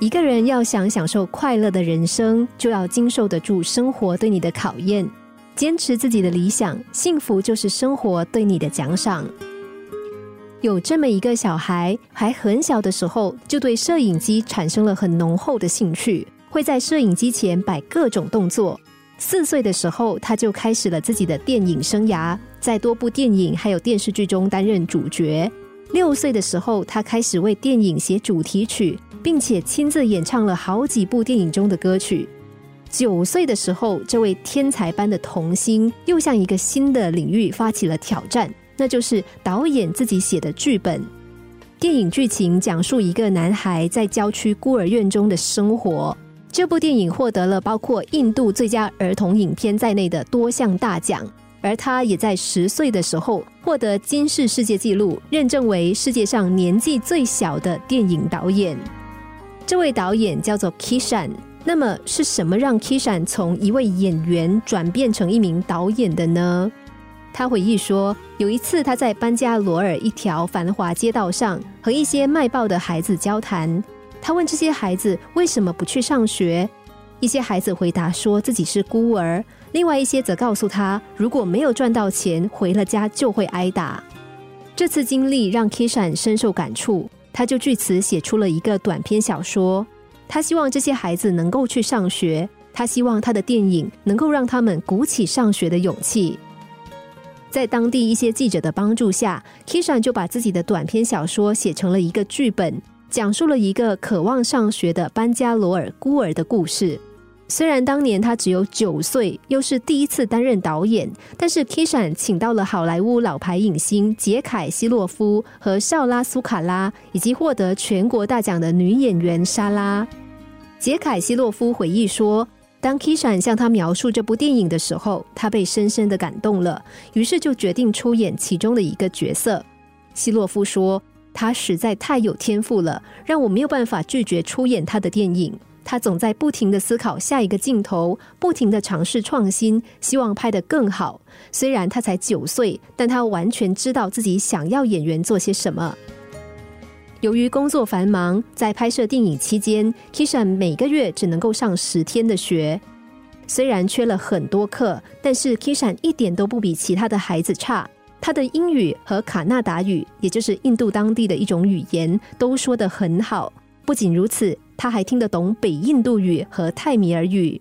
一个人要想享受快乐的人生，就要经受得住生活对你的考验。坚持自己的理想，幸福就是生活对你的奖赏。有这么一个小孩，还很小的时候就对摄影机产生了很浓厚的兴趣，会在摄影机前摆各种动作。四岁的时候，他就开始了自己的电影生涯，在多部电影还有电视剧中担任主角。六岁的时候，他开始为电影写主题曲。并且亲自演唱了好几部电影中的歌曲。九岁的时候，这位天才般的童星又向一个新的领域发起了挑战，那就是导演自己写的剧本。电影剧情讲述一个男孩在郊区孤儿院中的生活。这部电影获得了包括印度最佳儿童影片在内的多项大奖，而他也在十岁的时候获得金氏世界纪录，认证为世界上年纪最小的电影导演。这位导演叫做 Kishan，那么是什么让 Kishan 从一位演员转变成一名导演的呢？他回忆说，有一次他在班加罗尔一条繁华街道上和一些卖报的孩子交谈，他问这些孩子为什么不去上学，一些孩子回答说自己是孤儿，另外一些则告诉他，如果没有赚到钱，回了家就会挨打。这次经历让 Kishan 深受感触。他就据此写出了一个短篇小说。他希望这些孩子能够去上学，他希望他的电影能够让他们鼓起上学的勇气。在当地一些记者的帮助下，Kishan 就把自己的短篇小说写成了一个剧本，讲述了一个渴望上学的班加罗尔孤儿的故事。虽然当年他只有九岁，又是第一次担任导演，但是 Kishan 请到了好莱坞老牌影星杰凯西洛夫和绍拉苏卡拉，以及获得全国大奖的女演员莎拉。杰凯西洛夫回忆说，当 Kishan 向他描述这部电影的时候，他被深深的感动了，于是就决定出演其中的一个角色。希洛夫说，他实在太有天赋了，让我没有办法拒绝出演他的电影。他总在不停的思考下一个镜头，不停的尝试创新，希望拍得更好。虽然他才九岁，但他完全知道自己想要演员做些什么。由于工作繁忙，在拍摄电影期间，Kishan 每个月只能够上十天的学。虽然缺了很多课，但是 Kishan 一点都不比其他的孩子差。他的英语和卡纳达语，也就是印度当地的一种语言，都说得很好。不仅如此。他还听得懂北印度语和泰米尔语，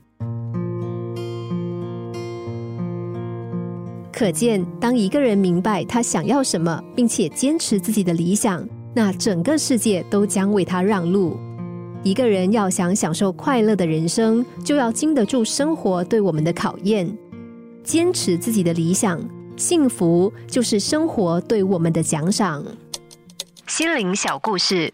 可见，当一个人明白他想要什么，并且坚持自己的理想，那整个世界都将为他让路。一个人要想享受快乐的人生，就要经得住生活对我们的考验，坚持自己的理想，幸福就是生活对我们的奖赏。心灵小故事。